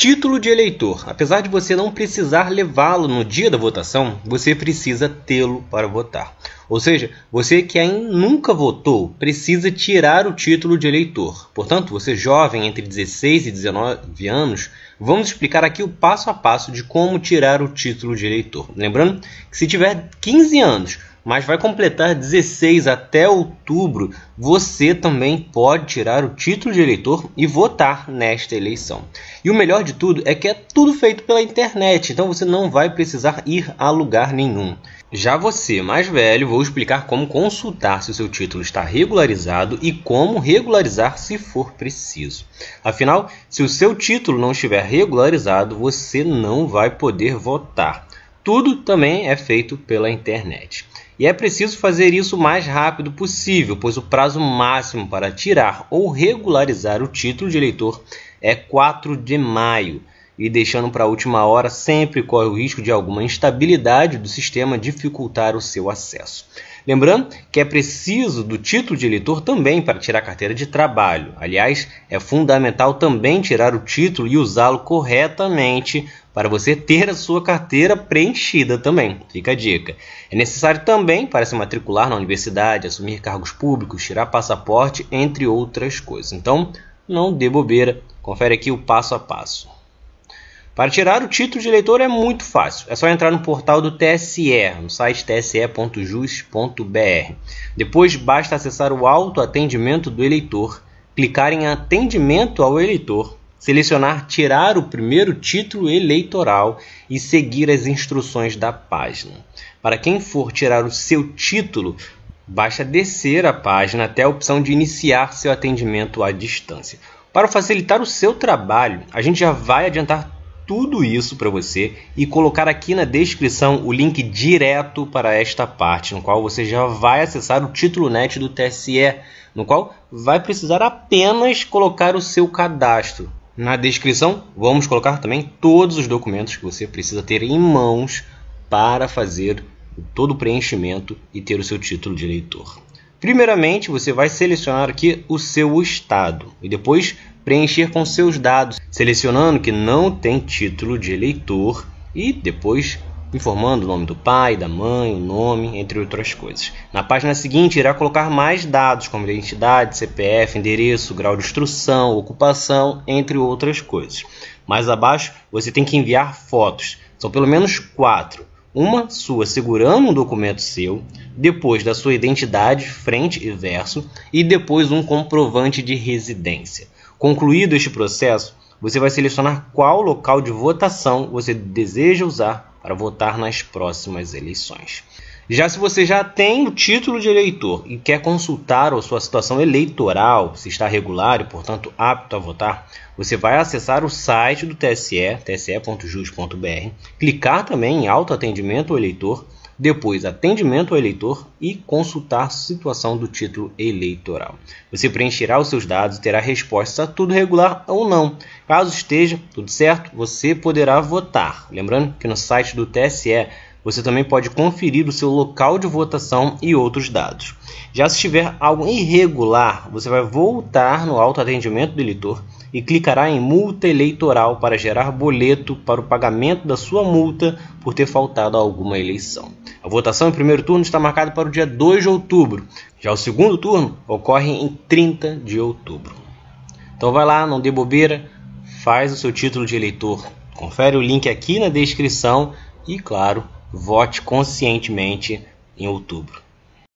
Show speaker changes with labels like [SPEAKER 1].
[SPEAKER 1] Título de eleitor. Apesar de você não precisar levá-lo no dia da votação, você precisa tê-lo para votar. Ou seja, você que ainda nunca votou precisa tirar o título de eleitor. Portanto, você jovem entre 16 e 19 anos, vamos explicar aqui o passo a passo de como tirar o título de eleitor. Lembrando que se tiver 15 anos mas vai completar 16 até outubro, você também pode tirar o título de eleitor e votar nesta eleição. E o melhor de tudo é que é tudo feito pela internet, então você não vai precisar ir a lugar nenhum. Já você, mais velho, vou explicar como consultar se o seu título está regularizado e como regularizar se for preciso. Afinal, se o seu título não estiver regularizado, você não vai poder votar. Tudo também é feito pela internet. E é preciso fazer isso o mais rápido possível, pois o prazo máximo para tirar ou regularizar o título de eleitor é 4 de maio. E deixando para a última hora sempre corre o risco de alguma instabilidade do sistema dificultar o seu acesso. Lembrando que é preciso do título de eleitor também para tirar a carteira de trabalho. Aliás, é fundamental também tirar o título e usá-lo corretamente para você ter a sua carteira preenchida também. Fica a dica. É necessário também para se matricular na universidade, assumir cargos públicos, tirar passaporte, entre outras coisas. Então, não dê bobeira. Confere aqui o passo a passo. Para tirar o título de eleitor é muito fácil. É só entrar no portal do TSE, no site tse.jus.br. Depois basta acessar o autoatendimento do eleitor, clicar em atendimento ao eleitor, selecionar tirar o primeiro título eleitoral e seguir as instruções da página. Para quem for tirar o seu título, basta descer a página até a opção de iniciar seu atendimento à distância. Para facilitar o seu trabalho, a gente já vai adiantar tudo isso para você e colocar aqui na descrição o link direto para esta parte, no qual você já vai acessar o título net do TSE, no qual vai precisar apenas colocar o seu cadastro. Na descrição vamos colocar também todos os documentos que você precisa ter em mãos para fazer todo o preenchimento e ter o seu título de eleitor. Primeiramente, você vai selecionar aqui o seu estado e depois preencher com seus dados, selecionando que não tem título de eleitor e depois informando o nome do pai, da mãe, o nome, entre outras coisas. Na página seguinte, irá colocar mais dados, como identidade, CPF, endereço, grau de instrução, ocupação, entre outras coisas. Mais abaixo, você tem que enviar fotos. São pelo menos quatro. Uma sua segurando um documento seu, depois da sua identidade, frente e verso, e depois um comprovante de residência. Concluído este processo, você vai selecionar qual local de votação você deseja usar para votar nas próximas eleições. Já se você já tem o título de eleitor e quer consultar a sua situação eleitoral, se está regular e, portanto, apto a votar, você vai acessar o site do TSE, tse.jus.br, clicar também em autoatendimento ao eleitor depois atendimento ao eleitor e consultar situação do título eleitoral. Você preencherá os seus dados e terá respostas a tudo regular ou não. Caso esteja tudo certo, você poderá votar. Lembrando que no site do TSE você também pode conferir o seu local de votação e outros dados. Já se estiver algo irregular, você vai voltar no autoatendimento do eleitor e clicará em multa eleitoral para gerar boleto para o pagamento da sua multa por ter faltado a alguma eleição. A votação em primeiro turno está marcada para o dia 2 de outubro. Já o segundo turno ocorre em 30 de outubro. Então vai lá, não dê bobeira, faz o seu título de eleitor. Confere o link aqui na descrição e, claro, vote conscientemente em outubro.